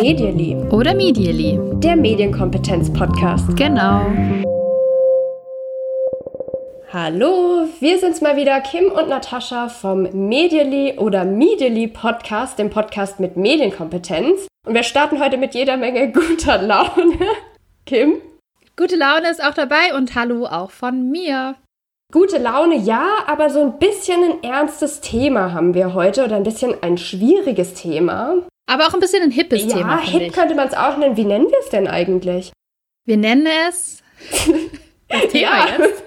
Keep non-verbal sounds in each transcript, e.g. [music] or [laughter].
Medially. Oder Medially. Der Medienkompetenz-Podcast. Genau. Hallo, wir sind's mal wieder, Kim und Natascha vom Medially oder Medially Podcast, dem Podcast mit Medienkompetenz. Und wir starten heute mit jeder Menge [laughs] guter Laune. Kim? Gute Laune ist auch dabei und hallo auch von mir. Gute Laune, ja, aber so ein bisschen ein ernstes Thema haben wir heute oder ein bisschen ein schwieriges Thema. Aber auch ein bisschen ein hippes ja, Thema. Ja, hip ich. könnte man es auch nennen. Wie nennen wir es denn eigentlich? Wir nennen es [laughs] das Thema Ja. jetzt.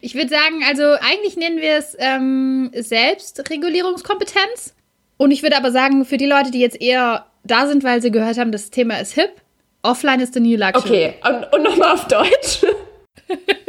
Ich würde sagen, also eigentlich nennen wir es ähm, Selbstregulierungskompetenz. Und ich würde aber sagen, für die Leute, die jetzt eher da sind, weil sie gehört haben, das Thema ist hip, offline ist the new luxury. Okay, und, und nochmal auf Deutsch. [laughs]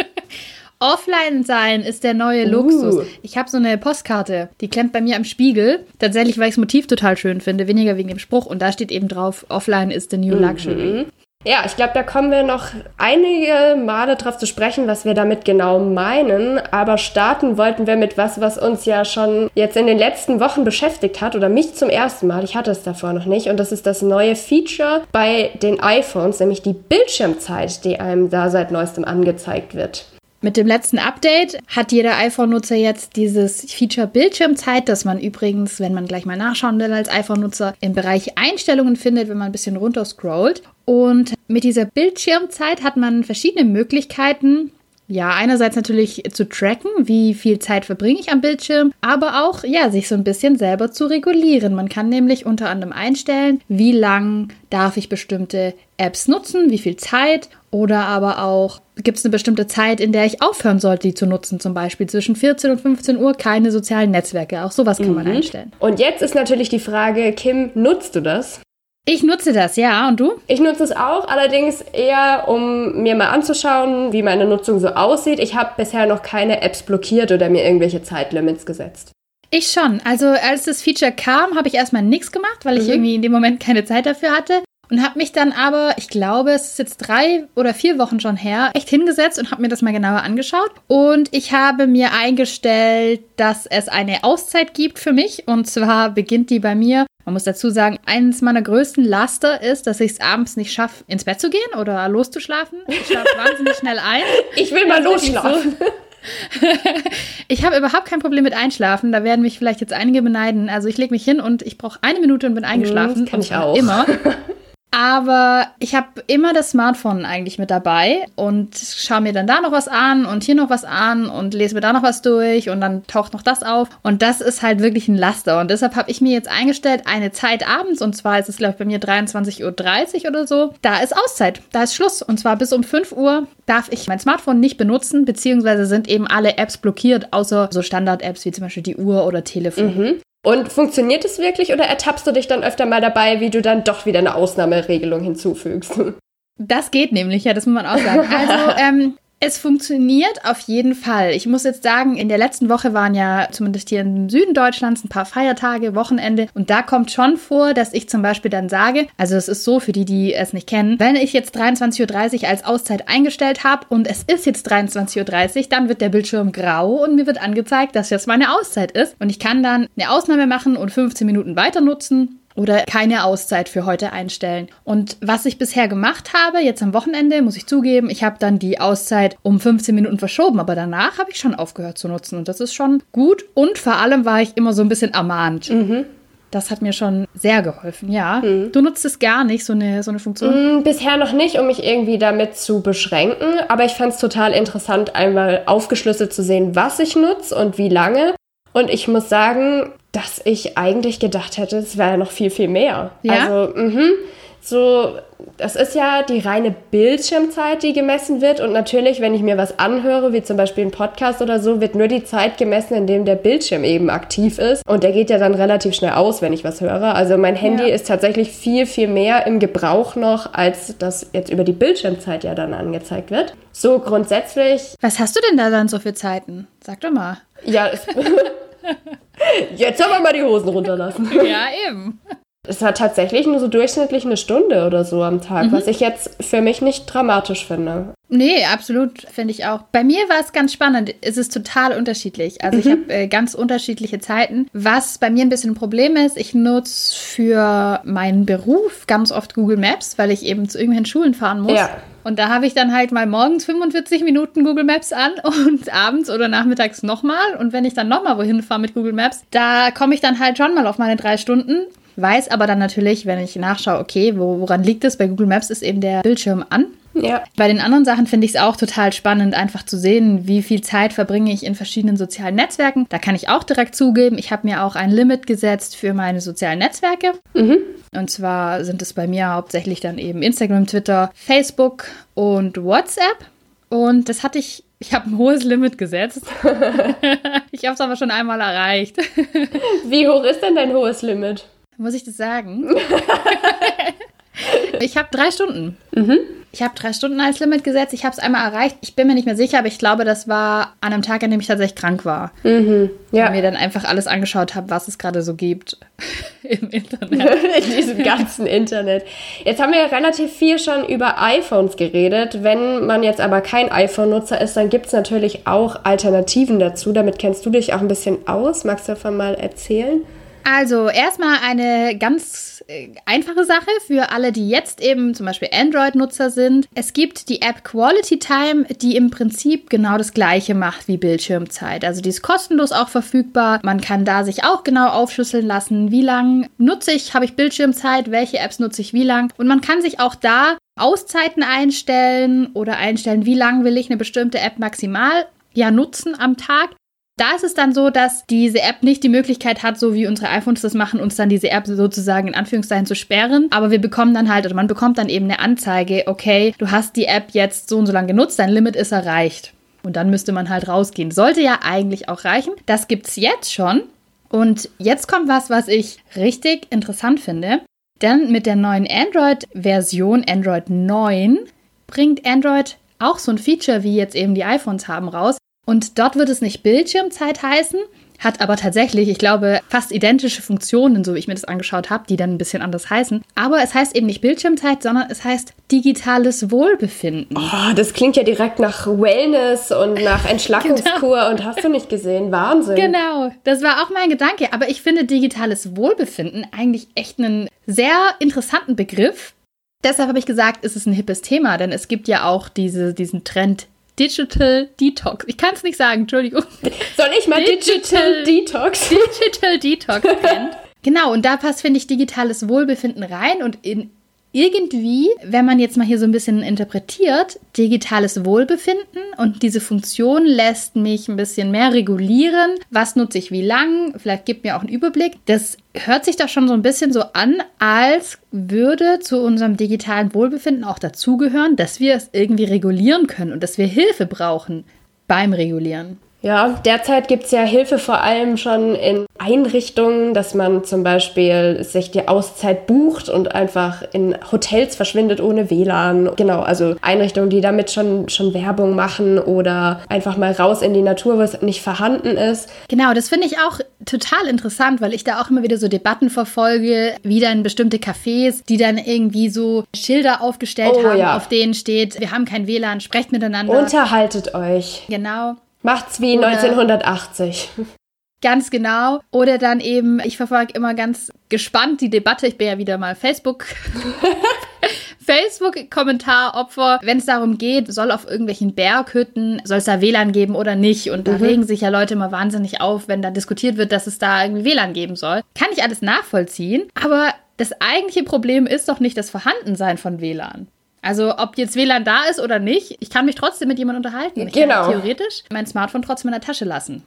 Offline sein ist der neue Uh. Luxus. Ich habe so eine Postkarte, die klemmt bei mir am Spiegel. Tatsächlich, weil ich das Motiv total schön finde, weniger wegen dem Spruch. Und da steht eben drauf, offline is the new luxury. Ja, ich glaube, da kommen wir noch einige Male drauf zu sprechen, was wir damit genau meinen. Aber starten wollten wir mit was, was uns ja schon jetzt in den letzten Wochen beschäftigt hat oder mich zum ersten Mal. Ich hatte es davor noch nicht. Und das ist das neue Feature bei den iPhones, nämlich die Bildschirmzeit, die einem da seit neuestem angezeigt wird. Mit dem letzten Update hat jeder iPhone-Nutzer jetzt dieses Feature Bildschirmzeit, das man übrigens, wenn man gleich mal nachschauen will als iPhone-Nutzer, im Bereich Einstellungen findet, wenn man ein bisschen runter scrollt. Und mit dieser Bildschirmzeit hat man verschiedene Möglichkeiten, ja, einerseits natürlich zu tracken, wie viel Zeit verbringe ich am Bildschirm, aber auch, ja, sich so ein bisschen selber zu regulieren. Man kann nämlich unter anderem einstellen, wie lang darf ich bestimmte Apps nutzen, wie viel Zeit oder aber auch, gibt es eine bestimmte Zeit, in der ich aufhören sollte, die zu nutzen, zum Beispiel zwischen 14 und 15 Uhr keine sozialen Netzwerke. Auch sowas kann man einstellen. Und jetzt ist natürlich die Frage, Kim, nutzt du das? Ich nutze das, ja, und du? Ich nutze es auch, allerdings eher, um mir mal anzuschauen, wie meine Nutzung so aussieht. Ich habe bisher noch keine Apps blockiert oder mir irgendwelche Zeitlimits gesetzt. Ich schon. Also als das Feature kam, habe ich erstmal nichts gemacht, weil ich Mhm. irgendwie in dem Moment keine Zeit dafür hatte. Und habe mich dann aber, ich glaube, es ist jetzt drei oder vier Wochen schon her, echt hingesetzt und habe mir das mal genauer angeschaut. Und ich habe mir eingestellt, dass es eine Auszeit gibt für mich. Und zwar beginnt die bei mir. Man muss dazu sagen, eines meiner größten Laster ist, dass ich es abends nicht schaffe, ins Bett zu gehen oder loszuschlafen. Ich schlafe [laughs] wahnsinnig schnell ein. Ich will mal losschlafen. [laughs] Ich habe überhaupt kein Problem mit Einschlafen. Da werden mich vielleicht jetzt einige beneiden. Also ich lege mich hin und ich brauche eine Minute und bin eingeschlafen. das kann ich auch. Immer. [laughs] Aber ich habe immer das Smartphone eigentlich mit dabei und schaue mir dann da noch was an und hier noch was an und lese mir da noch was durch und dann taucht noch das auf. Und das ist halt wirklich ein Laster. Und deshalb habe ich mir jetzt eingestellt, eine Zeit abends, und zwar ist es, glaube ich, bei mir 23.30 Uhr oder so, da ist Auszeit, da ist Schluss. Und zwar bis um 5 Uhr darf ich mein Smartphone nicht benutzen, beziehungsweise sind eben alle Apps blockiert, außer so Standard-Apps wie zum Beispiel die Uhr oder Telefon. Und funktioniert es wirklich oder ertappst du dich dann öfter mal dabei, wie du dann doch wieder eine Ausnahmeregelung hinzufügst? Das geht nämlich, ja, das muss man auch sagen. Also, [laughs] ähm, es funktioniert auf jeden Fall. Ich muss jetzt sagen, in der letzten Woche waren ja zumindest hier im Süden Deutschlands ein paar Feiertage, Wochenende. Und da kommt schon vor, dass ich zum Beispiel dann sage, also es ist so für die, die es nicht kennen, wenn ich jetzt 23.30 Uhr als Auszeit eingestellt habe und es ist jetzt 23.30 Uhr, dann wird der Bildschirm grau und mir wird angezeigt, dass jetzt meine Auszeit ist. Und ich kann dann eine Ausnahme machen und 15 Minuten weiter nutzen oder keine Auszeit für heute einstellen. Und was ich bisher gemacht habe, jetzt am Wochenende, muss ich zugeben, ich habe dann die Auszeit um 15 Minuten verschoben, aber danach habe ich schon aufgehört zu nutzen und das ist schon gut. Und vor allem war ich immer so ein bisschen ermahnt. Das hat mir schon sehr geholfen, ja. Du nutzt es gar nicht, so eine, so eine Funktion. Hm, Bisher noch nicht, um mich irgendwie damit zu beschränken, aber ich fand es total interessant, einmal aufgeschlüsselt zu sehen, was ich nutze und wie lange. Und ich muss sagen, dass ich eigentlich gedacht hätte, es wäre noch viel, viel mehr. Ja? Also, mhm. So, das ist ja die reine Bildschirmzeit, die gemessen wird. Und natürlich, wenn ich mir was anhöre, wie zum Beispiel ein Podcast oder so, wird nur die Zeit gemessen, in dem der Bildschirm eben aktiv ist. Und der geht ja dann relativ schnell aus, wenn ich was höre. Also mein Handy Ja. ist tatsächlich viel, viel mehr im Gebrauch noch, als das jetzt über die Bildschirmzeit ja dann angezeigt wird. So grundsätzlich, Was hast du denn da dann so für Zeiten? Sag doch mal. ja. [laughs] [laughs] Jetzt soll man mal die Hosen runterlassen. Ja, eben. Es war tatsächlich nur so durchschnittlich eine Stunde oder so am Tag, was ich jetzt für mich nicht dramatisch finde. Nee, absolut, finde ich auch. Bei mir war es ganz spannend. Es ist total unterschiedlich. Also mhm. ich habe äh, ganz unterschiedliche Zeiten. Was bei mir ein bisschen ein Problem ist, ich nutze für meinen Beruf ganz oft Google Maps, weil ich eben zu irgendwelchen Schulen fahren muss. Ja. Und da habe ich dann halt mal morgens 45 Minuten Google Maps an [laughs] und abends oder nachmittags nochmal. Und wenn ich dann nochmal wohin fahre mit Google Maps, da komme ich dann halt schon mal auf meine drei Stunden. Weiß aber dann natürlich, wenn ich nachschaue, okay, wo, woran liegt es? Bei Google Maps ist eben der Bildschirm an. Ja. Bei den anderen Sachen finde ich es auch total spannend, einfach zu sehen, wie viel Zeit verbringe ich in verschiedenen sozialen Netzwerken. Da kann ich auch direkt zugeben, ich habe mir auch ein Limit gesetzt für meine sozialen Netzwerke. Mhm. Und zwar sind es bei mir hauptsächlich dann eben Instagram, Twitter, Facebook und WhatsApp. Und das hatte ich ich habe ein hohes Limit gesetzt. [laughs] [laughs] ich habe es aber schon einmal erreicht. Wie hoch ist denn dein hohes Limit? Muss ich das sagen? [laughs] ich habe drei Stunden. Mhm. Ich habe drei Stunden als Limit gesetzt. Ich habe es einmal erreicht. Ich bin mir nicht mehr sicher, aber ich glaube, das war an einem Tag, an dem ich tatsächlich krank war. Mhm. Ja. Und mir dann einfach alles angeschaut habe, was es gerade so gibt [laughs] im Internet. [laughs] In diesem ganzen Internet. Jetzt haben wir ja relativ viel schon über iPhones geredet. Wenn man jetzt aber kein iPhone-Nutzer ist, dann gibt es natürlich auch Alternativen dazu. Damit kennst du dich auch ein bisschen aus. Magst du davon mal erzählen? Also erstmal eine ganz äh, einfache Sache für alle, die jetzt eben zum Beispiel Android-Nutzer sind. Es gibt die App Quality Time, die im Prinzip genau das gleiche macht wie Bildschirmzeit. Also die ist kostenlos auch verfügbar. Man kann da sich auch genau aufschlüsseln lassen, wie lang nutze ich, habe ich Bildschirmzeit, welche Apps nutze ich wie lang. Und man kann sich auch da Auszeiten einstellen oder einstellen, wie lang will ich eine bestimmte App maximal ja nutzen am Tag. Da ist es dann so, dass diese App nicht die Möglichkeit hat, so wie unsere iPhones das machen, uns dann diese App sozusagen in Anführungszeichen zu sperren. Aber wir bekommen dann halt, oder man bekommt dann eben eine Anzeige, okay, du hast die App jetzt so und so lange genutzt, dein Limit ist erreicht. Und dann müsste man halt rausgehen. Sollte ja eigentlich auch reichen. Das gibt's jetzt schon. Und jetzt kommt was, was ich richtig interessant finde. Denn mit der neuen Android-Version, Android 9, bringt Android auch so ein Feature, wie jetzt eben die iPhones haben, raus, und dort wird es nicht Bildschirmzeit heißen, hat aber tatsächlich, ich glaube, fast identische Funktionen, so wie ich mir das angeschaut habe, die dann ein bisschen anders heißen. Aber es heißt eben nicht Bildschirmzeit, sondern es heißt digitales Wohlbefinden. Oh, das klingt ja direkt nach Wellness und nach [laughs] Entschlackungskur genau. und hast du nicht gesehen? Wahnsinn. Genau, das war auch mein Gedanke. Aber ich finde digitales Wohlbefinden eigentlich echt einen sehr interessanten Begriff. Deshalb habe ich gesagt, es ist ein hippes Thema, denn es gibt ja auch diese, diesen Trend Digital Detox. Ich kann es nicht sagen, Entschuldigung. [laughs] Soll ich mal Digital, Digital Detox? Digital Detox [laughs] nennen. Genau, und da passt, finde ich, digitales Wohlbefinden rein und in irgendwie, wenn man jetzt mal hier so ein bisschen interpretiert, digitales Wohlbefinden und diese Funktion lässt mich ein bisschen mehr regulieren. Was nutze ich wie lang? Vielleicht gibt mir auch einen Überblick. Das hört sich doch schon so ein bisschen so an, als würde zu unserem digitalen Wohlbefinden auch dazugehören, dass wir es irgendwie regulieren können und dass wir Hilfe brauchen beim Regulieren. Ja, derzeit gibt es ja Hilfe vor allem schon in Einrichtungen, dass man zum Beispiel sich die Auszeit bucht und einfach in Hotels verschwindet ohne WLAN. Genau, also Einrichtungen, die damit schon, schon Werbung machen oder einfach mal raus in die Natur, wo es nicht vorhanden ist. Genau, das finde ich auch total interessant, weil ich da auch immer wieder so Debatten verfolge, wie dann bestimmte Cafés, die dann irgendwie so Schilder aufgestellt oh, haben, ja. auf denen steht, wir haben kein WLAN, sprecht miteinander. Unterhaltet euch. Genau. Macht's wie Oder 1980. Ganz genau. Oder dann eben, ich verfolge immer ganz gespannt die Debatte. Ich bin ja wieder mal Facebook. [laughs] Facebook-Kommentaropfer, wenn es darum geht, soll auf irgendwelchen Berghütten, soll es da WLAN geben oder nicht? Und da mhm. regen sich ja Leute immer wahnsinnig auf, wenn da diskutiert wird, dass es da irgendwie WLAN geben soll. Kann ich alles nachvollziehen, aber das eigentliche Problem ist doch nicht das Vorhandensein von WLAN. Also ob jetzt WLAN da ist oder nicht, ich kann mich trotzdem mit jemandem unterhalten. Ich genau. kann theoretisch mein Smartphone trotzdem in der Tasche lassen.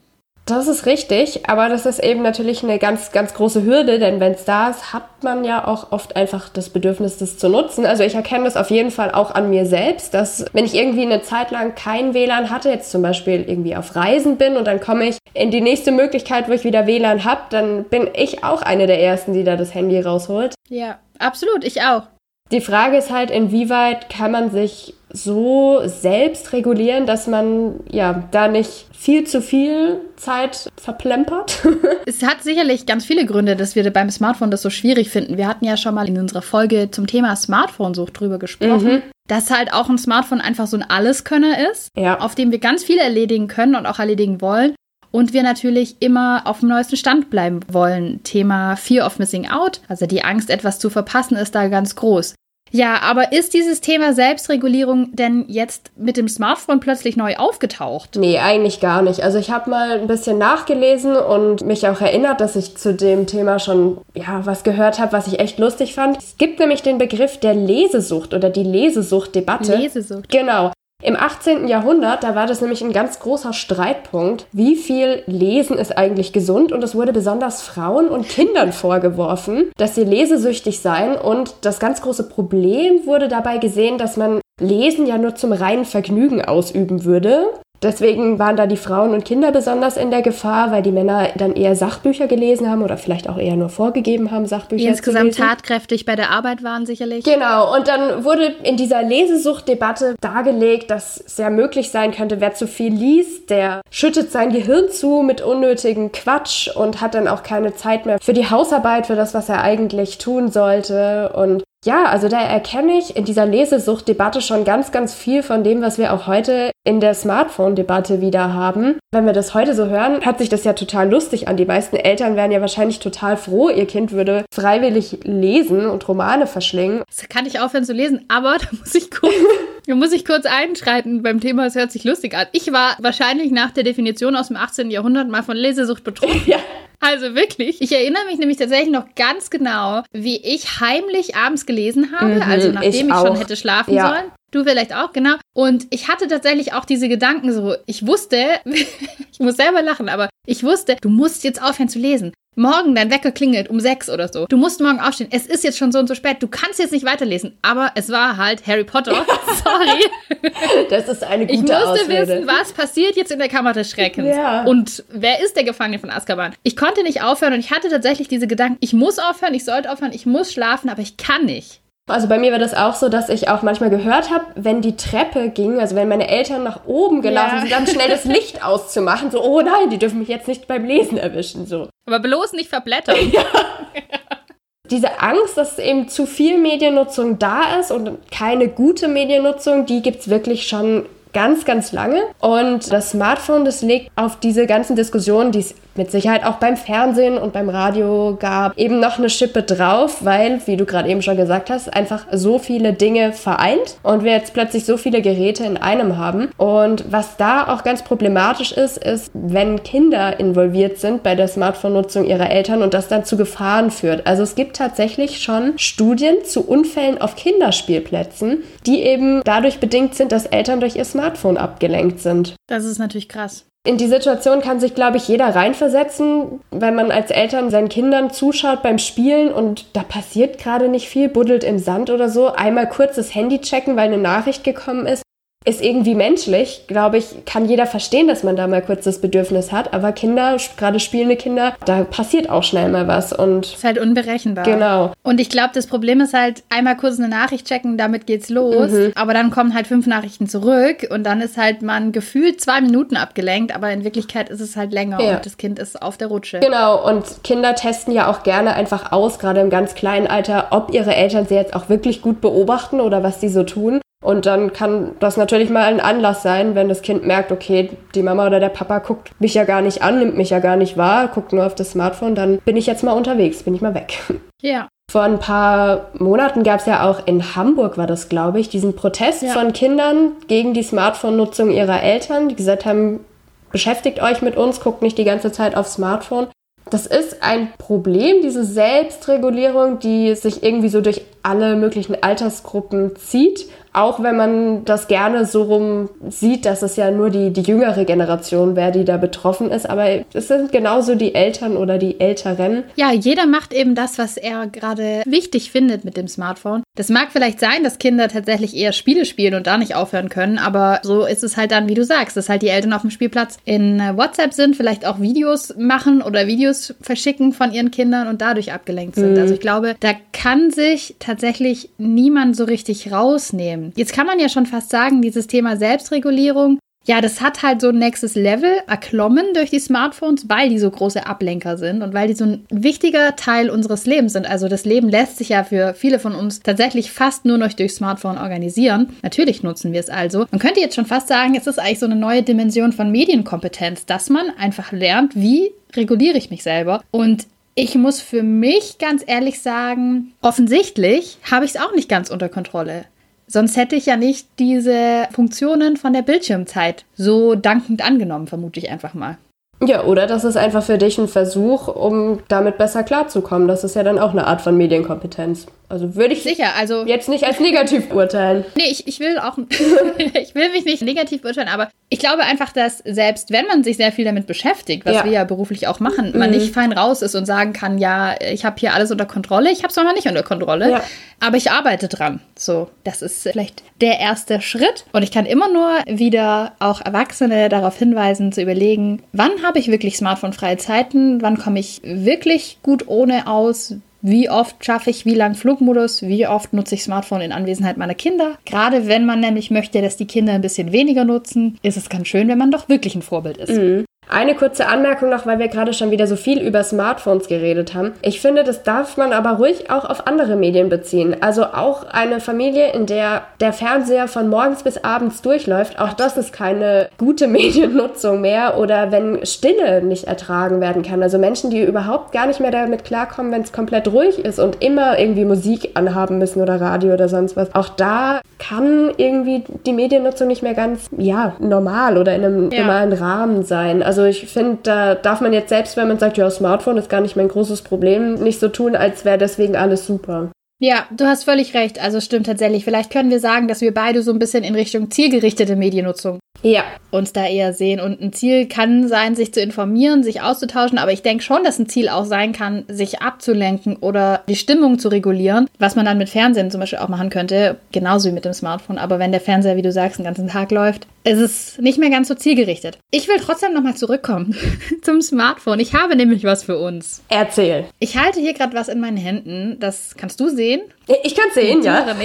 Das ist richtig, aber das ist eben natürlich eine ganz, ganz große Hürde, denn wenn es da ist, hat man ja auch oft einfach das Bedürfnis, das zu nutzen. Also ich erkenne das auf jeden Fall auch an mir selbst, dass wenn ich irgendwie eine Zeit lang kein WLAN hatte, jetzt zum Beispiel irgendwie auf Reisen bin und dann komme ich in die nächste Möglichkeit, wo ich wieder WLAN habe, dann bin ich auch eine der Ersten, die da das Handy rausholt. Ja, absolut, ich auch. Die Frage ist halt, inwieweit kann man sich so selbst regulieren, dass man ja da nicht viel zu viel Zeit verplempert. [laughs] es hat sicherlich ganz viele Gründe, dass wir beim Smartphone das so schwierig finden. Wir hatten ja schon mal in unserer Folge zum Thema Smartphone-Sucht drüber gesprochen. Mhm. Dass halt auch ein Smartphone einfach so ein Alleskönner ist, ja. auf dem wir ganz viel erledigen können und auch erledigen wollen. Und wir natürlich immer auf dem neuesten Stand bleiben wollen. Thema Fear of Missing Out, also die Angst, etwas zu verpassen, ist da ganz groß. Ja, aber ist dieses Thema Selbstregulierung denn jetzt mit dem Smartphone plötzlich neu aufgetaucht? Nee, eigentlich gar nicht. Also ich habe mal ein bisschen nachgelesen und mich auch erinnert, dass ich zu dem Thema schon ja, was gehört habe, was ich echt lustig fand. Es gibt nämlich den Begriff der Lesesucht oder die Lesesucht-Debatte. Lesesucht. Genau. Im 18. Jahrhundert, da war das nämlich ein ganz großer Streitpunkt, wie viel Lesen ist eigentlich gesund und es wurde besonders Frauen und Kindern vorgeworfen, dass sie lesesüchtig seien und das ganz große Problem wurde dabei gesehen, dass man Lesen ja nur zum reinen Vergnügen ausüben würde Deswegen waren da die Frauen und Kinder besonders in der Gefahr, weil die Männer dann eher Sachbücher gelesen haben oder vielleicht auch eher nur vorgegeben haben, Sachbücher die insgesamt zu lesen. tatkräftig bei der Arbeit waren sicherlich. Genau, und dann wurde in dieser Lesesuchtdebatte dargelegt, dass es ja möglich sein könnte, wer zu viel liest, der schüttet sein Gehirn zu mit unnötigem Quatsch und hat dann auch keine Zeit mehr für die Hausarbeit, für das, was er eigentlich tun sollte. Und ja, also da erkenne ich in dieser Lesesucht-Debatte schon ganz, ganz viel von dem, was wir auch heute in der Smartphone-Debatte wieder haben. Wenn wir das heute so hören, hat sich das ja total lustig an. Die meisten Eltern wären ja wahrscheinlich total froh, ihr Kind würde freiwillig lesen und Romane verschlingen. Das kann ich aufhören zu lesen, aber [laughs] da muss ich kurz, da muss ich kurz einschreiten beim Thema, es hört sich lustig an. Ich war wahrscheinlich nach der Definition aus dem 18. Jahrhundert mal von Lesesucht betroffen. [laughs] Ja. Also wirklich. Ich erinnere mich nämlich tatsächlich noch ganz genau, wie ich heimlich abends gelesen habe, mhm, also nachdem ich, ich schon hätte schlafen ja. sollen. Du vielleicht auch, genau. Und ich hatte tatsächlich auch diese Gedanken so, ich wusste, [laughs] ich muss selber lachen, aber ich wusste, du musst jetzt aufhören zu lesen morgen dein Wecker klingelt um sechs oder so. Du musst morgen aufstehen. Es ist jetzt schon so und so spät. Du kannst jetzt nicht weiterlesen. Aber es war halt Harry Potter. [laughs] Sorry. Das ist eine gute Ich musste Ausrede. wissen, was passiert jetzt in der Kammer des Schreckens. Ja. Und wer ist der Gefangene von Azkaban? Ich konnte nicht aufhören und ich hatte tatsächlich diese Gedanken, ich muss aufhören, ich sollte aufhören, ich muss schlafen, aber ich kann nicht. Also bei mir war das auch so, dass ich auch manchmal gehört habe, wenn die Treppe ging, also wenn meine Eltern nach oben gelaufen ja. sind, dann schnell das Licht [laughs] auszumachen. So, oh nein, die dürfen mich jetzt nicht beim Lesen erwischen. So. Aber bloß nicht verblättern. [laughs] ja. Diese Angst, dass eben zu viel Mediennutzung da ist und keine gute Mediennutzung, die gibt es wirklich schon ganz, ganz lange. Und das Smartphone, das legt auf diese ganzen Diskussionen, die es mit Sicherheit auch beim Fernsehen und beim Radio gab, eben noch eine Schippe drauf, weil, wie du gerade eben schon gesagt hast, einfach so viele Dinge vereint und wir jetzt plötzlich so viele Geräte in einem haben. Und was da auch ganz problematisch ist, ist, wenn Kinder involviert sind bei der Smartphone-Nutzung ihrer Eltern und das dann zu Gefahren führt. Also es gibt tatsächlich schon Studien zu Unfällen auf Kinderspielplätzen, die eben dadurch bedingt sind, dass Eltern durch ihr Smartphone Smartphone abgelenkt sind. Das ist natürlich krass. In die Situation kann sich, glaube ich, jeder reinversetzen, wenn man als Eltern seinen Kindern zuschaut beim Spielen und da passiert gerade nicht viel, buddelt im Sand oder so. Einmal kurz das Handy checken, weil eine Nachricht gekommen ist ist irgendwie menschlich, glaube ich, kann jeder verstehen, dass man da mal kurz das Bedürfnis hat. Aber Kinder, gerade spielende Kinder, da passiert auch schnell mal was. Und ist halt unberechenbar. Genau. Und ich glaube, das Problem ist halt, einmal kurz eine Nachricht checken, damit geht's los. Mhm. Aber dann kommen halt fünf Nachrichten zurück und dann ist halt man gefühlt zwei Minuten abgelenkt, aber in Wirklichkeit ist es halt länger ja. und das Kind ist auf der Rutsche. Genau. Und Kinder testen ja auch gerne einfach aus, gerade im ganz kleinen Alter, ob ihre Eltern sie jetzt auch wirklich gut beobachten oder was sie so tun. Und dann kann das natürlich mal ein Anlass sein, wenn das Kind merkt, okay, die Mama oder der Papa guckt mich ja gar nicht an, nimmt mich ja gar nicht wahr, guckt nur auf das Smartphone, dann bin ich jetzt mal unterwegs, bin ich mal weg. [laughs] Ja. Vor ein paar Monaten gab es ja auch in Hamburg, war das, glaube ich, diesen Protest ja. von Kindern gegen die Smartphone-Nutzung ihrer Eltern, die gesagt haben, beschäftigt euch mit uns, guckt nicht die ganze Zeit aufs Smartphone. Das ist ein Problem, diese Selbstregulierung, die sich irgendwie so durch alle möglichen Altersgruppen zieht auch wenn man das gerne so rum sieht, dass es ja nur die, die jüngere Generation wäre, die da betroffen ist. Aber es sind genauso die Eltern oder die Älteren. Ja, jeder macht eben das, was er gerade wichtig findet mit dem Smartphone. Das mag vielleicht sein, dass Kinder tatsächlich eher Spiele spielen und da nicht aufhören können, aber so ist es halt dann, wie du sagst, dass halt die Eltern auf dem Spielplatz in äh, WhatsApp sind, vielleicht auch Videos machen oder Videos verschicken von ihren Kindern und dadurch abgelenkt sind. Mhm. Also ich glaube, da kann sich tatsächlich niemand so richtig rausnehmen. Jetzt kann man ja schon fast sagen, dieses Thema Selbstregulierung ja, das hat halt so ein nächstes Level erklommen durch die Smartphones, weil die so große Ablenker sind und weil die so ein wichtiger Teil unseres Lebens sind. Also das Leben lässt sich ja für viele von uns tatsächlich fast nur noch durch Smartphone organisieren. Natürlich nutzen wir es also. Man könnte jetzt schon fast sagen, es ist eigentlich so eine neue Dimension von Medienkompetenz, dass man einfach lernt, wie reguliere ich mich selber. Und ich muss für mich ganz ehrlich sagen, offensichtlich habe ich es auch nicht ganz unter Kontrolle. Sonst hätte ich ja nicht diese Funktionen von der Bildschirmzeit so dankend angenommen, vermute ich einfach mal. Ja, oder das ist einfach für dich ein Versuch, um damit besser klarzukommen. Das ist ja dann auch eine Art von Medienkompetenz. Also würde ich Sicher, also jetzt nicht als negativ urteilen. Nee, ich, ich will auch [laughs] ich will mich nicht negativ urteilen, aber ich glaube einfach, dass selbst wenn man sich sehr viel damit beschäftigt, was ja. wir ja beruflich auch machen, mhm. man nicht fein raus ist und sagen kann, ja, ich habe hier alles unter Kontrolle, ich habe es noch nicht unter Kontrolle, ja. aber ich arbeite dran. So, das ist vielleicht der erste Schritt und ich kann immer nur wieder auch Erwachsene darauf hinweisen zu überlegen, wann habe ich wirklich smartphone-freie Zeiten, wann komme ich wirklich gut ohne aus, wie oft schaffe ich wie lang Flugmodus? Wie oft nutze ich Smartphone in Anwesenheit meiner Kinder? Gerade wenn man nämlich möchte, dass die Kinder ein bisschen weniger nutzen, ist es ganz schön, wenn man doch wirklich ein Vorbild ist. Mhm. Eine kurze Anmerkung noch, weil wir gerade schon wieder so viel über Smartphones geredet haben. Ich finde, das darf man aber ruhig auch auf andere Medien beziehen. Also auch eine Familie, in der der Fernseher von morgens bis abends durchläuft, auch das ist keine gute [laughs] Mediennutzung mehr. Oder wenn Stille nicht ertragen werden kann. Also Menschen, die überhaupt gar nicht mehr damit klarkommen, wenn es komplett ruhig ist und immer irgendwie Musik anhaben müssen oder Radio oder sonst was. Auch da kann irgendwie die Mediennutzung nicht mehr ganz, ja, normal oder in einem ja. normalen Rahmen sein. Also also ich finde, da darf man jetzt selbst, wenn man sagt, ja, Smartphone ist gar nicht mein großes Problem, nicht so tun, als wäre deswegen alles super. Ja, du hast völlig recht. Also stimmt tatsächlich. Vielleicht können wir sagen, dass wir beide so ein bisschen in Richtung zielgerichtete Mediennutzung ja. uns da eher sehen. Und ein Ziel kann sein, sich zu informieren, sich auszutauschen, aber ich denke schon, dass ein Ziel auch sein kann, sich abzulenken oder die Stimmung zu regulieren, was man dann mit Fernsehen zum Beispiel auch machen könnte, genauso wie mit dem Smartphone. Aber wenn der Fernseher, wie du sagst, den ganzen Tag läuft, ist es nicht mehr ganz so zielgerichtet. Ich will trotzdem nochmal zurückkommen [laughs] zum Smartphone. Ich habe nämlich was für uns. Erzähl. Ich halte hier gerade was in meinen Händen. Das kannst du sehen. sehen Ich kann sehen, ja. [laughs]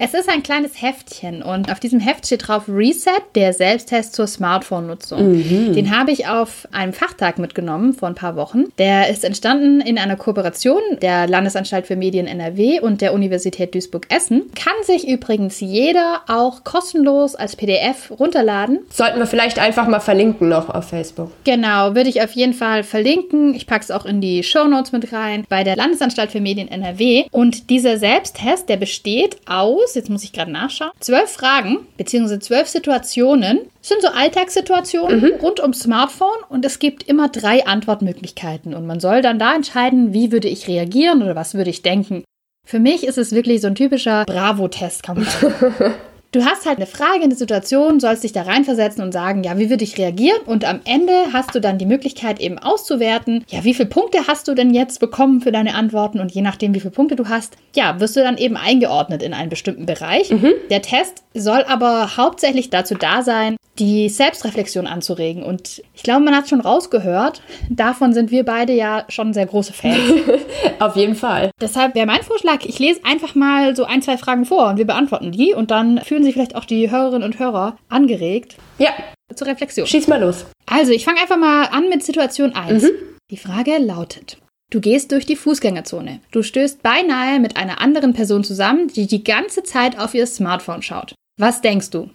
Es ist ein kleines Heftchen und auf diesem Heft steht drauf Reset, der Selbsttest zur Smartphone-Nutzung. Mhm. Den habe ich auf einem Fachtag mitgenommen vor ein paar Wochen. Der ist entstanden in einer Kooperation der Landesanstalt für Medien NRW und der Universität Duisburg-Essen. Kann sich übrigens jeder auch kostenlos als PDF runterladen. Sollten wir vielleicht einfach mal verlinken noch auf Facebook. Genau, würde ich auf jeden Fall verlinken. Ich packe es auch in die Show Notes mit rein bei der Landesanstalt für Medien NRW. Und dieser Selbsttest, der besteht aus, jetzt muss ich gerade nachschauen, zwölf Fragen bzw. zwölf Situationen. Das sind so Alltagssituationen mhm. rund ums Smartphone und es gibt immer drei Antwortmöglichkeiten und man soll dann da entscheiden, wie würde ich reagieren oder was würde ich denken. Für mich ist es wirklich so ein typischer Bravo-Test, kann man sagen. [laughs] Du hast halt eine Frage, eine Situation, sollst dich da reinversetzen und sagen, ja, wie würde ich reagieren? Und am Ende hast du dann die Möglichkeit eben auszuwerten, ja, wie viele Punkte hast du denn jetzt bekommen für deine Antworten? Und je nachdem, wie viele Punkte du hast, ja, wirst du dann eben eingeordnet in einen bestimmten Bereich. Mhm. Der Test soll aber hauptsächlich dazu da sein, die Selbstreflexion anzuregen. Und ich glaube, man hat schon rausgehört, davon sind wir beide ja schon sehr große Fans. [laughs] Auf jeden Fall. Deshalb wäre mein Vorschlag, ich lese einfach mal so ein, zwei Fragen vor und wir beantworten die und dann fühlen sich vielleicht auch die Hörerinnen und Hörer angeregt. Ja. Zur Reflexion. Schieß mal los. Also, ich fange einfach mal an mit Situation 1. Mhm. Die Frage lautet. Du gehst durch die Fußgängerzone. Du stößt beinahe mit einer anderen Person zusammen, die die ganze Zeit auf ihr Smartphone schaut. Was denkst du?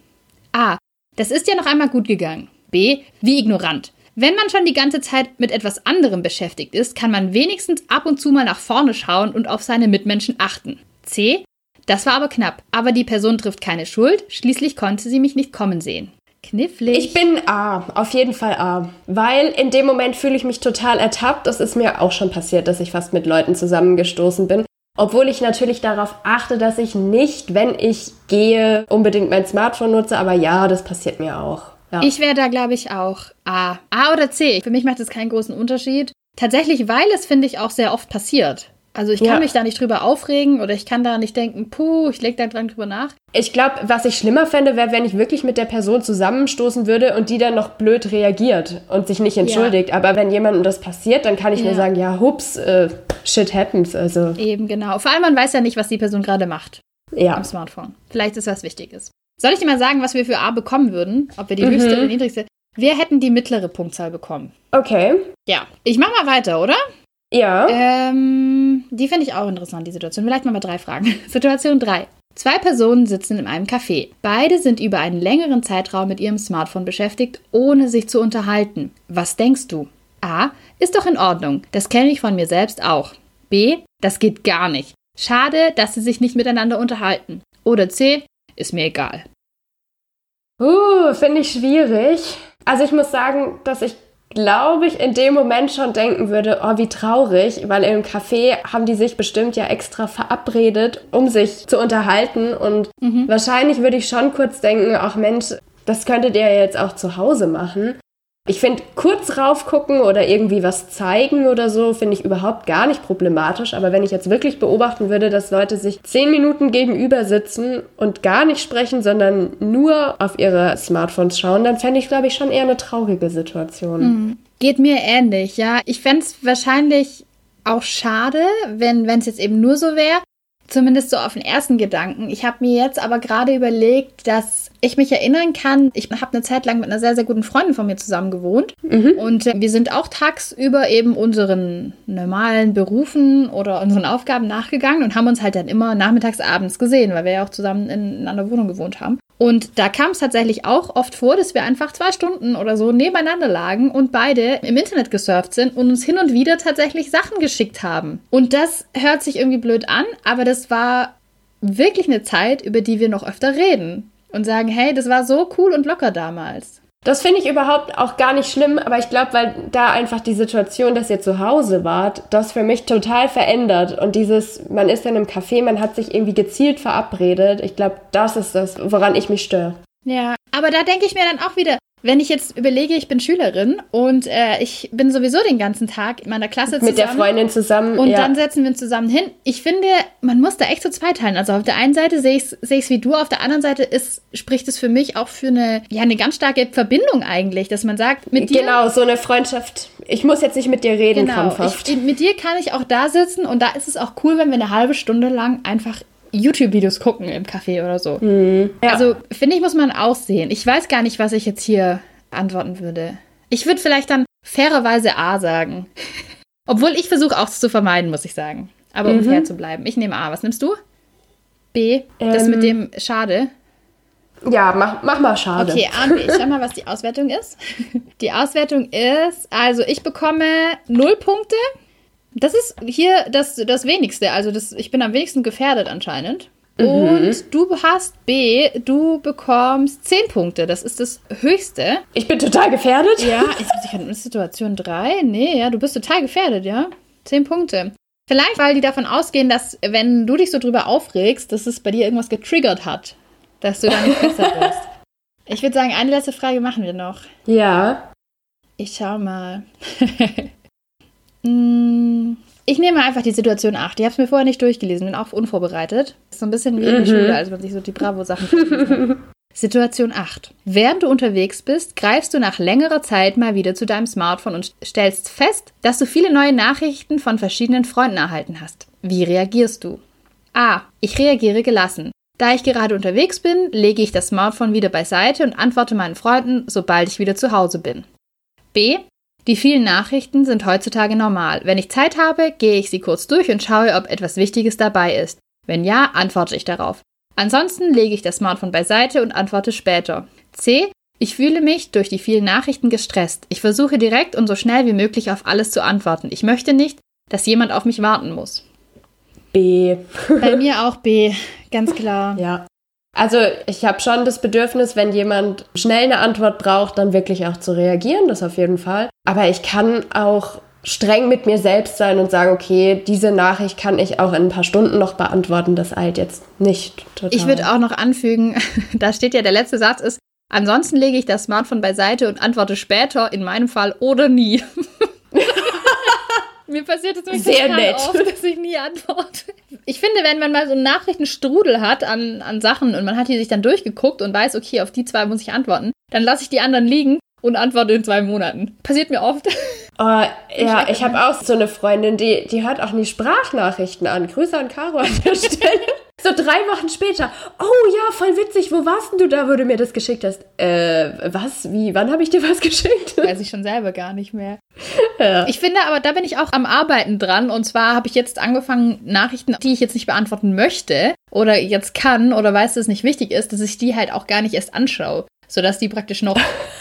A. Das ist ja noch einmal gut gegangen. B. Wie ignorant. Wenn man schon die ganze Zeit mit etwas anderem beschäftigt ist, kann man wenigstens ab und zu mal nach vorne schauen und auf seine Mitmenschen achten. C. Das war aber knapp. Aber die Person trifft keine Schuld. Schließlich konnte sie mich nicht kommen sehen. Knifflig. Ich bin A, auf jeden Fall A. Weil in dem Moment fühle ich mich total ertappt. Das ist mir auch schon passiert, dass ich fast mit Leuten zusammengestoßen bin. Obwohl ich natürlich darauf achte, dass ich nicht, wenn ich gehe, unbedingt mein Smartphone nutze. Aber ja, das passiert mir auch. Ja. Ich wäre da, glaube ich, auch A. A oder C. Für mich macht es keinen großen Unterschied. Tatsächlich, weil es, finde ich, auch sehr oft passiert. Also ich kann ja. mich da nicht drüber aufregen oder ich kann da nicht denken, puh, ich leg da dran drüber nach. Ich glaube, was ich schlimmer fände, wäre, wenn ich wirklich mit der Person zusammenstoßen würde und die dann noch blöd reagiert und sich nicht entschuldigt. Ja. Aber wenn jemandem das passiert, dann kann ich ja. nur sagen, ja, hups, äh, shit happens. Also. Eben, genau. Vor allem, man weiß ja nicht, was die Person gerade macht. Ja. Am Smartphone. Vielleicht ist was Wichtiges. Soll ich dir mal sagen, was wir für A bekommen würden? Ob wir die mhm. höchste oder die niedrigste? Wir hätten die mittlere Punktzahl bekommen. Okay. Ja. Ich mach mal weiter, oder? Ja. Ähm, die finde ich auch interessant, die Situation. Vielleicht mal bei drei Fragen. [laughs] Situation 3. Zwei Personen sitzen in einem Café. Beide sind über einen längeren Zeitraum mit ihrem Smartphone beschäftigt, ohne sich zu unterhalten. Was denkst du? A. Ist doch in Ordnung. Das kenne ich von mir selbst auch. B. Das geht gar nicht. Schade, dass sie sich nicht miteinander unterhalten. Oder C. Ist mir egal. Uh, finde ich schwierig. Also ich muss sagen, dass ich glaube ich, in dem Moment schon denken würde, oh, wie traurig, weil im Café haben die sich bestimmt ja extra verabredet, um sich zu unterhalten. Und mhm. wahrscheinlich würde ich schon kurz denken, ach Mensch, das könntet ihr jetzt auch zu Hause machen. Ich finde, kurz raufgucken oder irgendwie was zeigen oder so, finde ich überhaupt gar nicht problematisch. Aber wenn ich jetzt wirklich beobachten würde, dass Leute sich zehn Minuten gegenüber sitzen und gar nicht sprechen, sondern nur auf ihre Smartphones schauen, dann fände ich, glaube ich, schon eher eine traurige Situation. Mhm. Geht mir ähnlich, ja. Ich fände es wahrscheinlich auch schade, wenn es jetzt eben nur so wäre. Zumindest so auf den ersten Gedanken. Ich habe mir jetzt aber gerade überlegt, dass ich mich erinnern kann, ich habe eine Zeit lang mit einer sehr, sehr guten Freundin von mir zusammen gewohnt. Mhm. Und wir sind auch tagsüber eben unseren normalen Berufen oder unseren Aufgaben nachgegangen und haben uns halt dann immer nachmittags, abends gesehen, weil wir ja auch zusammen in, in einer Wohnung gewohnt haben. Und da kam es tatsächlich auch oft vor, dass wir einfach zwei Stunden oder so nebeneinander lagen und beide im Internet gesurft sind und uns hin und wieder tatsächlich Sachen geschickt haben. Und das hört sich irgendwie blöd an, aber das war wirklich eine Zeit, über die wir noch öfter reden und sagen, hey, das war so cool und locker damals. Das finde ich überhaupt auch gar nicht schlimm, aber ich glaube, weil da einfach die Situation, dass ihr zu Hause wart, das für mich total verändert. Und dieses, man ist dann im Café, man hat sich irgendwie gezielt verabredet. Ich glaube, das ist das, woran ich mich störe. Ja, aber da denke ich mir dann auch wieder, wenn ich jetzt überlege, ich bin Schülerin und äh, ich bin sowieso den ganzen Tag in meiner Klasse zusammen. Mit der Freundin zusammen. Und ja. dann setzen wir uns zusammen hin. Ich finde, man muss da echt so zweiteilen. Also auf der einen Seite sehe ich es wie du, auf der anderen Seite ist, spricht es für mich auch für eine, ja, eine ganz starke Verbindung eigentlich, dass man sagt, mit dir. Genau, so eine Freundschaft. Ich muss jetzt nicht mit dir reden, genau, krampfhaft. Ich, mit dir kann ich auch da sitzen und da ist es auch cool, wenn wir eine halbe Stunde lang einfach YouTube-Videos gucken im Café oder so. Mhm, ja. Also, finde ich, muss man auch sehen. Ich weiß gar nicht, was ich jetzt hier antworten würde. Ich würde vielleicht dann fairerweise A sagen. [laughs] Obwohl ich versuche auch zu vermeiden, muss ich sagen. Aber um mhm. fair zu bleiben. Ich nehme A. Was nimmst du? B. Ähm, das mit dem Schade. Ja, mach, mach mal schade. Okay, A und B. Ich schau mal, was die Auswertung ist. [laughs] Die Auswertung ist, also ich bekomme 0 Punkte das ist hier das, das wenigste. Also das, ich bin am wenigsten gefährdet anscheinend. Mhm. Und du hast B, du bekommst 10 Punkte. Das ist das höchste. Ich bin total gefährdet? Ja, [laughs] ich, ich hatte Situation 3. Nee, ja, du bist total gefährdet, ja. 10 Punkte. Vielleicht, weil die davon ausgehen, dass, wenn du dich so drüber aufregst, dass es bei dir irgendwas getriggert hat. Dass du da nicht besser [laughs] bist. Ich würde sagen, eine letzte Frage machen wir noch. Ja. Ich schau mal. [laughs] Mm, ich nehme einfach die Situation 8. Ich habe es mir vorher nicht durchgelesen, bin auch unvorbereitet. Ist so ein bisschen wie in der mhm. Schule, als man sich so die Bravo-Sachen [laughs] Situation 8. Während du unterwegs bist, greifst du nach längerer Zeit mal wieder zu deinem Smartphone und stellst fest, dass du viele neue Nachrichten von verschiedenen Freunden erhalten hast. Wie reagierst du? A. Ich reagiere gelassen. Da ich gerade unterwegs bin, lege ich das Smartphone wieder beiseite und antworte meinen Freunden, sobald ich wieder zu Hause bin. B. Die vielen Nachrichten sind heutzutage normal. Wenn ich Zeit habe, gehe ich sie kurz durch und schaue, ob etwas Wichtiges dabei ist. Wenn ja, antworte ich darauf. Ansonsten lege ich das Smartphone beiseite und antworte später. C. Ich fühle mich durch die vielen Nachrichten gestresst. Ich versuche direkt und so schnell wie möglich auf alles zu antworten. Ich möchte nicht, dass jemand auf mich warten muss. B. Bei mir auch B, ganz klar. [laughs] Ja. Also ich habe schon das Bedürfnis, wenn jemand schnell eine Antwort braucht, dann wirklich auch zu reagieren, das auf jeden Fall. Aber ich kann auch streng mit mir selbst sein und sagen, okay, diese Nachricht kann ich auch in ein paar Stunden noch beantworten, das eilt jetzt nicht total. Ich würde auch noch anfügen, [laughs] da steht ja der letzte Satz ist, ansonsten lege ich das Smartphone beiseite und antworte später, in meinem Fall oder nie. [laughs] Mir passiert es Sehr nett. oft, dass ich nie antworte. Ich finde, wenn man mal so einen Nachrichtenstrudel hat an, an Sachen und man hat die sich dann durchgeguckt und weiß, okay, auf die zwei muss ich antworten, dann lasse ich die anderen liegen und antworte in zwei Monaten. Passiert mir oft. [laughs] Oh, ja, ich habe auch so eine Freundin, die, die hört auch nie Sprachnachrichten an. Grüße an Caro an der Stelle. So drei Wochen später. Oh ja, voll witzig. Wo warst denn du da, wo du mir das geschickt hast? Äh, was? Wie? Wann habe ich dir was [laughs] geschickt? Weiß ich schon selber gar nicht mehr. Ja. Ich finde aber, da bin ich auch am Arbeiten dran. Und zwar habe ich jetzt angefangen, Nachrichten, die ich jetzt nicht beantworten möchte oder jetzt kann oder weiß, dass es nicht wichtig ist, dass ich die halt auch gar nicht erst anschaue. Sodass die praktisch noch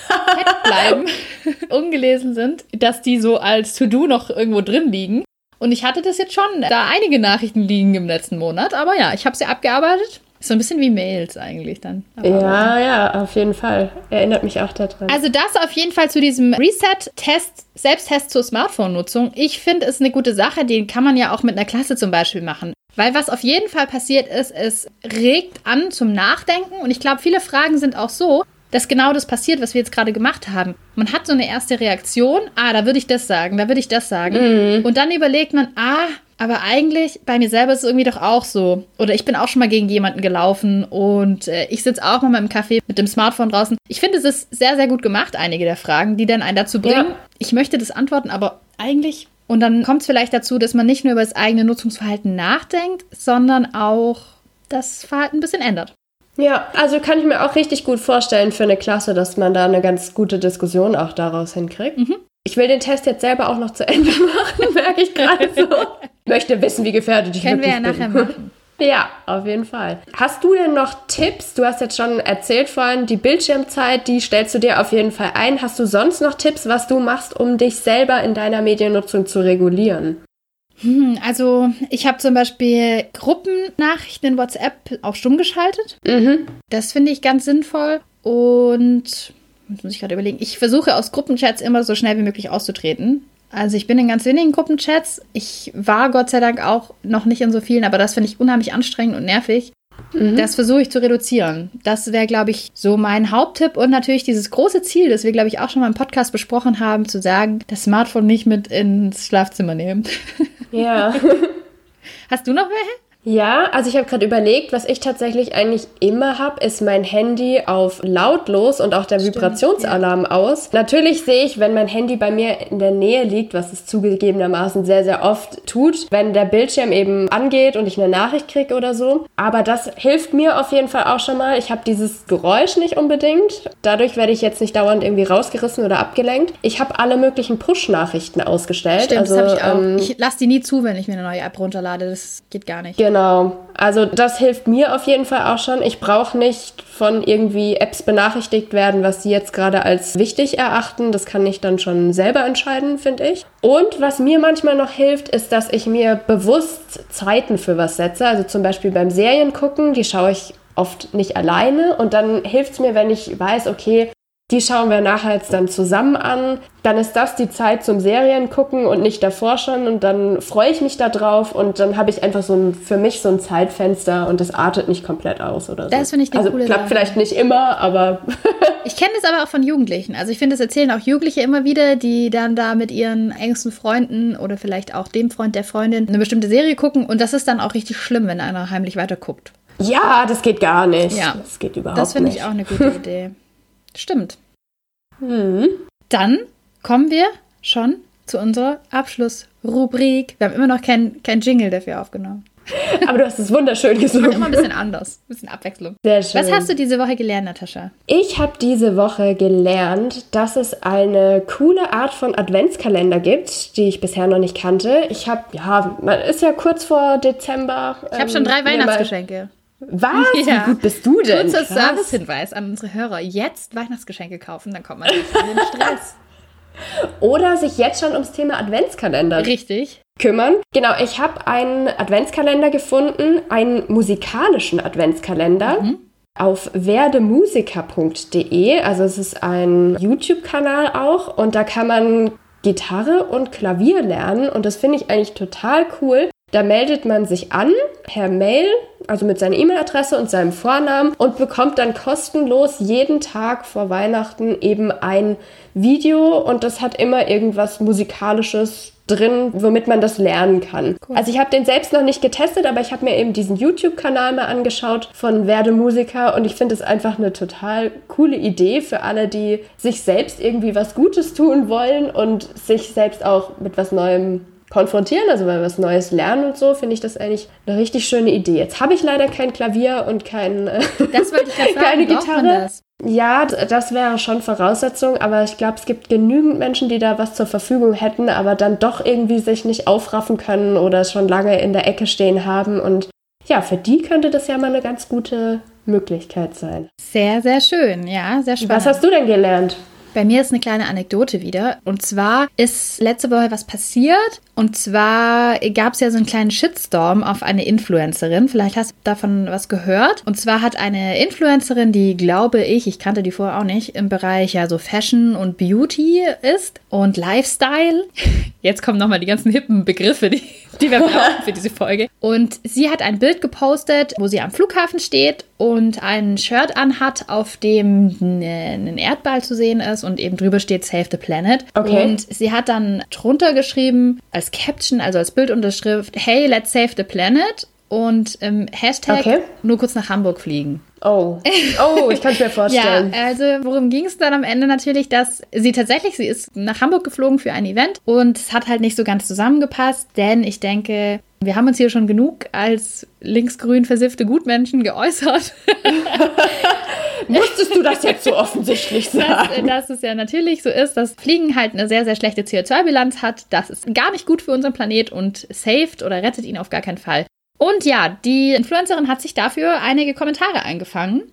[laughs] bleiben, [laughs] ungelesen sind, dass die so als To-Do noch irgendwo drin liegen. Und ich hatte das jetzt schon, da einige Nachrichten liegen im letzten Monat. Aber ja, ich habe sie abgearbeitet. Ist so ein bisschen wie Mails eigentlich dann. Ja, ja, auf jeden Fall. Erinnert mich auch daran. Also das auf jeden Fall zu diesem Reset-Test, Selbsttest zur Smartphone-Nutzung. Ich finde, es eine gute Sache. Den kann man ja auch mit einer Klasse zum Beispiel machen. Weil was auf jeden Fall passiert ist, es regt an zum Nachdenken. Und ich glaube, viele Fragen sind auch so, dass genau das passiert, was wir jetzt gerade gemacht haben. Man hat so eine erste Reaktion, ah, da würde ich das sagen, da würde ich das sagen. Mhm. Und dann überlegt man, ah, aber eigentlich bei mir selber ist es irgendwie doch auch so. Oder ich bin auch schon mal gegen jemanden gelaufen und äh, ich sitze auch mal im Café mit dem Smartphone draußen. Ich finde, es ist sehr, sehr gut gemacht, einige der Fragen, die dann einen dazu bringen. Ja. Ich möchte das antworten, aber eigentlich. Und dann kommt es vielleicht dazu, dass man nicht nur über das eigene Nutzungsverhalten nachdenkt, sondern auch das Verhalten ein bisschen ändert. Ja, also kann ich mir auch richtig gut vorstellen für eine Klasse, dass man da eine ganz gute Diskussion auch daraus hinkriegt. Mhm. Ich will den Test jetzt selber auch noch zu Ende [laughs] machen, merke ich gerade so. Ich [laughs] möchte wissen, wie gefährdet ich Können wirklich bin. Können wir ja nachher machen. [laughs] Ja, auf jeden Fall. Hast du denn noch Tipps? Du hast jetzt schon erzählt vorhin, die Bildschirmzeit, die stellst du dir auf jeden Fall ein. Hast du sonst noch Tipps, was du machst, um dich selber in deiner Mediennutzung zu regulieren? Hm, also ich habe zum Beispiel Gruppennachrichten in WhatsApp auch stumm geschaltet. Mhm. Das finde ich ganz sinnvoll. Und jetzt muss ich gerade überlegen, ich versuche aus Gruppenchats immer so schnell wie möglich auszutreten. Also ich bin in ganz wenigen Gruppenchats. Ich war Gott sei Dank auch noch nicht in so vielen, aber das finde ich unheimlich anstrengend und nervig. Mhm. Das versuche ich zu reduzieren. Das wäre, glaube ich, so mein Haupttipp. Und natürlich dieses große Ziel, das wir, glaube ich, auch schon mal im Podcast besprochen haben, zu sagen, das Smartphone nicht mit ins Schlafzimmer nehmen. Ja. [laughs] Hast du noch welche? Ja, also ich habe gerade überlegt, was ich tatsächlich eigentlich immer habe, ist mein Handy auf lautlos und auch der Stimmt, Vibrationsalarm ja. aus. Natürlich sehe ich, wenn mein Handy bei mir in der Nähe liegt, was es zugegebenermaßen sehr, sehr oft tut, wenn der Bildschirm eben angeht und ich eine Nachricht kriege oder so. Aber das hilft mir auf jeden Fall auch schon mal. Ich habe dieses Geräusch nicht unbedingt. Dadurch werde ich jetzt nicht dauernd irgendwie rausgerissen oder abgelenkt. Ich habe alle möglichen Push-Nachrichten ausgestellt. Stimmt, also, das habe ich auch. Ähm, ich lasse die nie zu, wenn ich mir eine neue App runterlade. Das geht gar nicht. Genau. Genau. Also das hilft mir auf jeden Fall auch schon. Ich brauche nicht von irgendwie Apps benachrichtigt werden, was sie jetzt gerade als wichtig erachten. Das kann ich dann schon selber entscheiden, finde ich. Und was mir manchmal noch hilft, ist, dass ich mir bewusst Zeiten für was setze. Also zum Beispiel beim Serien gucken, die schaue ich oft nicht alleine und dann hilft es mir, wenn ich weiß, okay, die schauen wir nachher jetzt dann zusammen an. Dann ist das die Zeit zum Serien gucken und nicht davor schon. Und dann freue ich mich da drauf und dann habe ich einfach so ein, für mich so ein Zeitfenster und das artet nicht komplett aus oder so. Das finde ich eine Also coole klappt Sache. vielleicht nicht immer, aber. [laughs] ich kenne das aber auch von Jugendlichen. Also ich finde, das erzählen auch Jugendliche immer wieder, die dann da mit ihren engsten Freunden oder vielleicht auch dem Freund der Freundin eine bestimmte Serie gucken. Und das ist dann auch richtig schlimm, wenn einer heimlich weiterguckt. Ja, das geht gar nicht. Ja. Das geht überhaupt Das finde nicht. ich auch eine gute Idee. [laughs] Stimmt. Mhm. Dann kommen wir schon zu unserer Abschlussrubrik. Wir haben immer noch kein, kein Jingle dafür aufgenommen. [laughs] Aber du hast es wunderschön Und gesungen. immer ein bisschen anders, ein bisschen Abwechslung. Sehr schön. Was hast du diese Woche gelernt, Natascha? Ich habe diese Woche gelernt, dass es eine coole Art von Adventskalender gibt, die ich bisher noch nicht kannte. Ich habe, ja, man ist ja kurz vor Dezember. Ich habe schon drei Weihnachtsgeschenke. Was? [laughs] Ja. Wie gut bist du denn? Kurzer. Servicehinweis an unsere Hörer. Jetzt Weihnachtsgeschenke kaufen, dann kommt man nicht in den Stress. [laughs] Oder sich jetzt schon ums Thema Adventskalender Richtig. kümmern. Genau, ich habe einen Adventskalender gefunden, einen musikalischen Adventskalender. Auf werdemusiker.de, also es ist ein YouTube-Kanal auch und da kann man Gitarre und Klavier lernen und das finde ich eigentlich total cool. Da meldet man sich an per Mail, also mit seiner E-Mail-Adresse und seinem Vornamen und bekommt dann kostenlos jeden Tag vor Weihnachten eben ein Video und das hat immer irgendwas musikalisches drin, womit man das lernen kann. Cool. Also ich habe den selbst noch nicht getestet, aber ich habe mir eben diesen YouTube-Kanal mal angeschaut von Werde Musiker und ich finde es einfach eine total coole Idee für alle, die sich selbst irgendwie was Gutes tun wollen und sich selbst auch mit was Neuem konfrontieren, also wenn wir was Neues lernen und so, finde ich das eigentlich eine richtig schöne Idee. Jetzt habe ich leider kein Klavier und kein, das wollte ich [laughs] sagen, keine Gitarre. Ja, das wäre schon Voraussetzung, aber ich glaube, es gibt genügend Menschen, die da was zur Verfügung hätten, aber dann doch irgendwie sich nicht aufraffen können oder schon lange in der Ecke stehen haben. Und ja, für die könnte das ja mal eine ganz gute Möglichkeit sein. Sehr, sehr schön, ja, sehr spannend. Was hast du denn gelernt? Bei mir ist eine kleine Anekdote wieder. Und zwar ist letzte Woche was passiert. Und zwar gab es ja so einen kleinen Shitstorm auf eine Influencerin. Vielleicht hast du davon was gehört. Und zwar hat eine Influencerin, die glaube ich, ich kannte die vorher auch nicht, im Bereich ja so Fashion und Beauty ist und Lifestyle. [laughs] Jetzt kommen nochmal die ganzen hippen Begriffe, die, die wir brauchen für diese Folge. Und sie hat ein Bild gepostet, wo sie am Flughafen steht und ein Shirt anhat, auf dem ein Erdball zu sehen ist und eben drüber steht Save the Planet. Okay. Und sie hat dann drunter geschrieben, als Caption, also als Bildunterschrift, hey, let's save the planet und ähm, Hashtag okay. nur kurz nach Hamburg fliegen. Oh, oh, ich kann es mir [laughs] vorstellen. ja, also worum ging es dann am Ende natürlich, dass sie tatsächlich, sie ist nach Hamburg geflogen für ein Event und es hat halt nicht so ganz zusammengepasst, denn ich denke, wir haben uns hier schon genug als linksgrün versiffte Gutmenschen geäußert. [laughs] Musstest du das jetzt so offensichtlich [laughs] sagen? Dass, dass, es ja natürlich so ist, dass Fliegen halt eine sehr, sehr schlechte CO2-Bilanz hat. Das ist gar nicht gut für unseren Planet und saved oder rettet ihn auf gar keinen Fall. Und ja, die Influencerin hat sich dafür einige Kommentare eingefangen.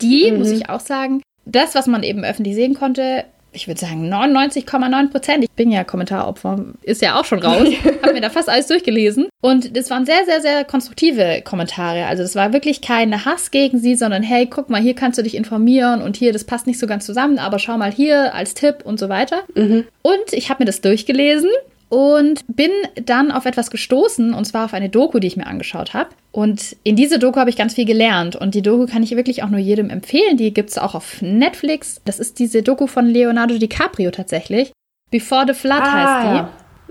Die, mhm. muss ich auch sagen, das, was man eben öffentlich sehen konnte, ich würde sagen 99,9 Prozent. Ich bin ja Kommentaropfer, ist ja auch schon raus. [laughs] habe mir da fast alles durchgelesen. Und das waren sehr, sehr, sehr konstruktive Kommentare. Also es war wirklich kein Hass gegen sie, sondern hey, guck mal, hier kannst du dich informieren und hier, das passt nicht so ganz zusammen, aber schau mal hier als Tipp und so weiter. Mhm. Und ich habe mir das durchgelesen und bin dann auf etwas gestoßen, und zwar auf eine Doku, die ich mir angeschaut habe. Und in diese Doku habe ich ganz viel gelernt. Und die Doku kann ich wirklich auch nur jedem empfehlen. Die gibt es auch auf Netflix. Das ist diese Doku von Leonardo DiCaprio tatsächlich. Before the Flood ah, heißt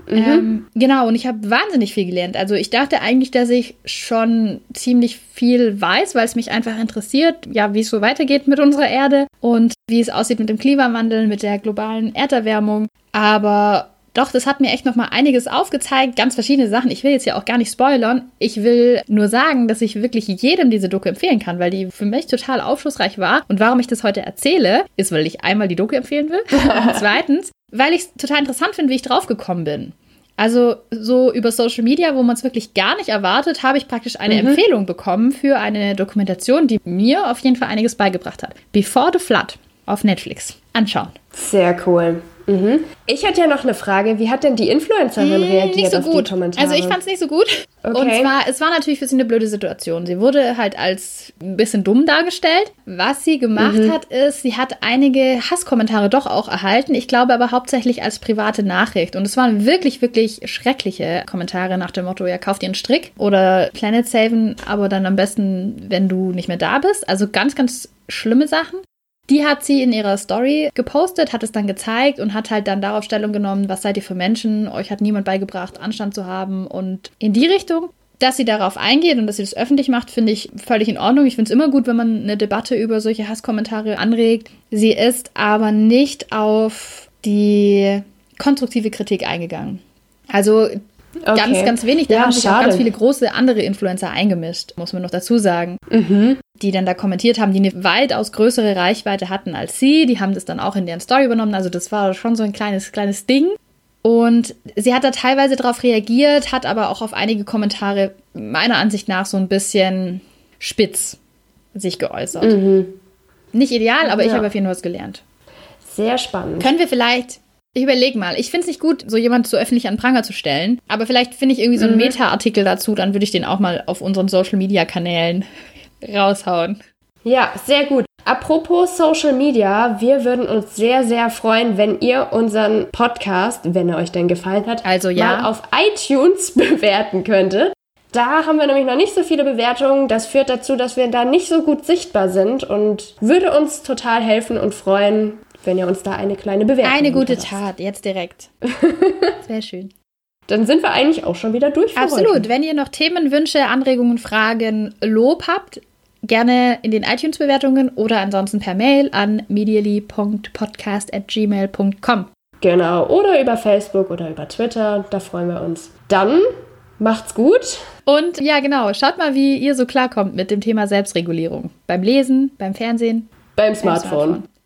die. Mhm. Ähm, genau, und ich habe wahnsinnig viel gelernt. Also ich dachte eigentlich, dass ich schon ziemlich viel weiß, weil es mich einfach interessiert, ja, wie es so weitergeht mit unserer Erde und wie es aussieht mit dem Klimawandel, mit der globalen Erderwärmung. Aber doch, das hat mir echt nochmal einiges aufgezeigt, ganz verschiedene Sachen. Ich will jetzt ja auch gar nicht spoilern. Ich will nur sagen, dass ich wirklich jedem diese Doku empfehlen kann, weil die für mich total aufschlussreich war. Und warum ich das heute erzähle, ist, weil ich einmal die Doku empfehlen will. [laughs] Und zweitens, weil ich es total interessant finde, wie ich draufgekommen bin. Also so über Social Media, wo man es wirklich gar nicht erwartet, habe ich praktisch eine mhm. Empfehlung bekommen für eine Dokumentation, die mir auf jeden Fall einiges beigebracht hat. Before the Flood auf Netflix. Anschauen. Sehr cool. Mhm. Ich hatte ja noch eine Frage. Wie hat denn die Influencerin hm, reagiert nicht so auf gut. die Kommentare? Also ich fand es nicht so gut. Okay. Und zwar, es war natürlich für sie eine blöde Situation. Sie wurde halt als ein bisschen dumm dargestellt. Was sie gemacht mhm. hat, ist, sie hat einige Hasskommentare doch auch erhalten. Ich glaube aber hauptsächlich als private Nachricht. Und es waren wirklich, wirklich schreckliche Kommentare nach dem Motto, ja, kauf dir einen Strick oder Planet saven, aber dann am besten, wenn du nicht mehr da bist. Also ganz, ganz schlimme Sachen. Die hat sie in ihrer Story gepostet, hat es dann gezeigt und hat halt dann darauf Stellung genommen, was seid ihr für Menschen? Euch hat niemand beigebracht, Anstand zu haben und in die Richtung. Dass sie darauf eingeht und dass sie das öffentlich macht, finde ich völlig in Ordnung. Ich finde es immer gut, wenn man eine Debatte über solche Hasskommentare anregt. Sie ist aber nicht auf die konstruktive Kritik eingegangen. Also Okay. Ganz, ganz wenig. Da ja, haben sich schade. auch ganz viele große andere Influencer eingemischt, muss man noch dazu sagen. Mhm. Die dann da kommentiert haben, die eine weitaus größere Reichweite hatten als sie. Die haben das dann auch in deren Story übernommen. Also das war schon so ein kleines, kleines Ding. Und sie hat da teilweise darauf reagiert, hat aber auch auf einige Kommentare meiner Ansicht nach so ein bisschen spitz sich geäußert. Mhm. Nicht ideal, aber ja. ich habe auf jeden Fall was gelernt. Sehr spannend. Können wir vielleicht ich überlege mal. Ich finde es nicht gut, so jemand so öffentlich an Pranger zu stellen. Aber vielleicht finde ich irgendwie so einen mhm. Meta-Artikel dazu, dann würde ich den auch mal auf unseren Social-Media-Kanälen [laughs] raushauen. Ja, sehr gut. Apropos Social Media, wir würden uns sehr, sehr freuen, wenn ihr unseren Podcast, wenn er euch denn gefallen hat, also ja. mal auf iTunes [laughs] bewerten könntet. Da haben wir nämlich noch nicht so viele Bewertungen. Das führt dazu, dass wir da nicht so gut sichtbar sind und würde uns total helfen und freuen, wenn ihr uns da eine kleine Bewertung Eine gute. Tat, jetzt direkt. [laughs] Sehr schön. Dann sind wir eigentlich auch schon wieder durch für Absolut. heute. Wenn ihr noch Themen, Wünsche, Anregungen, Fragen, Lob habt, gerne in den iTunes-Bewertungen oder ansonsten per Mail an medially.podcast.gmail.com. Genau. Oder über Facebook oder über Twitter. Da freuen wir uns. Dann macht's gut. Und ja, genau, schaut mal, wie ihr so klarkommt mit dem Thema Selbstregulierung. Beim Lesen, beim Fernsehen, Beim beim Smartphone.